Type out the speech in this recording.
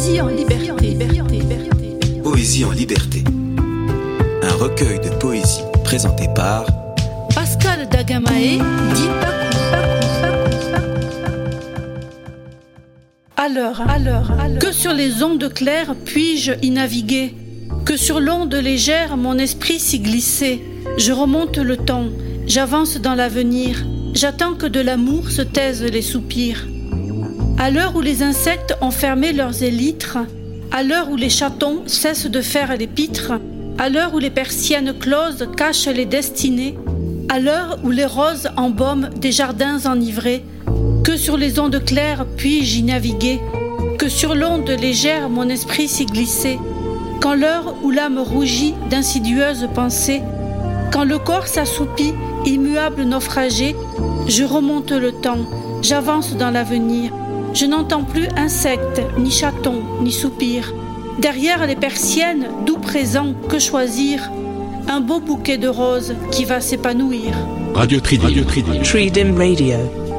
Poésie en liberté. Poésie en liberté. Un recueil de poésie présenté par Pascal Dagamae, dit Alors, alors, que sur les ondes claires puis-je y naviguer? Que sur l'onde légère mon esprit s'y glisser Je remonte le temps, j'avance dans l'avenir, j'attends que de l'amour se taisent les soupirs. À l'heure où les insectes ont fermé leurs élytres, à l'heure où les chatons cessent de faire les pitres, à l'heure où les persiennes closes cachent les destinées, à l'heure où les roses embaument des jardins enivrés, que sur les ondes claires puis-je y naviguer, que sur l'onde légère mon esprit s'y glisser, quand l'heure où l'âme rougit d'insidieuses pensées, quand le corps s'assoupit, immuable naufragé, je remonte le temps, j'avance dans l'avenir, je n'entends plus insectes, ni chatons, ni soupirs. Derrière les persiennes, doux présent, que choisir? Un beau bouquet de roses qui va s'épanouir. Radio Tridim. Radio Tridim. Tridim Radio.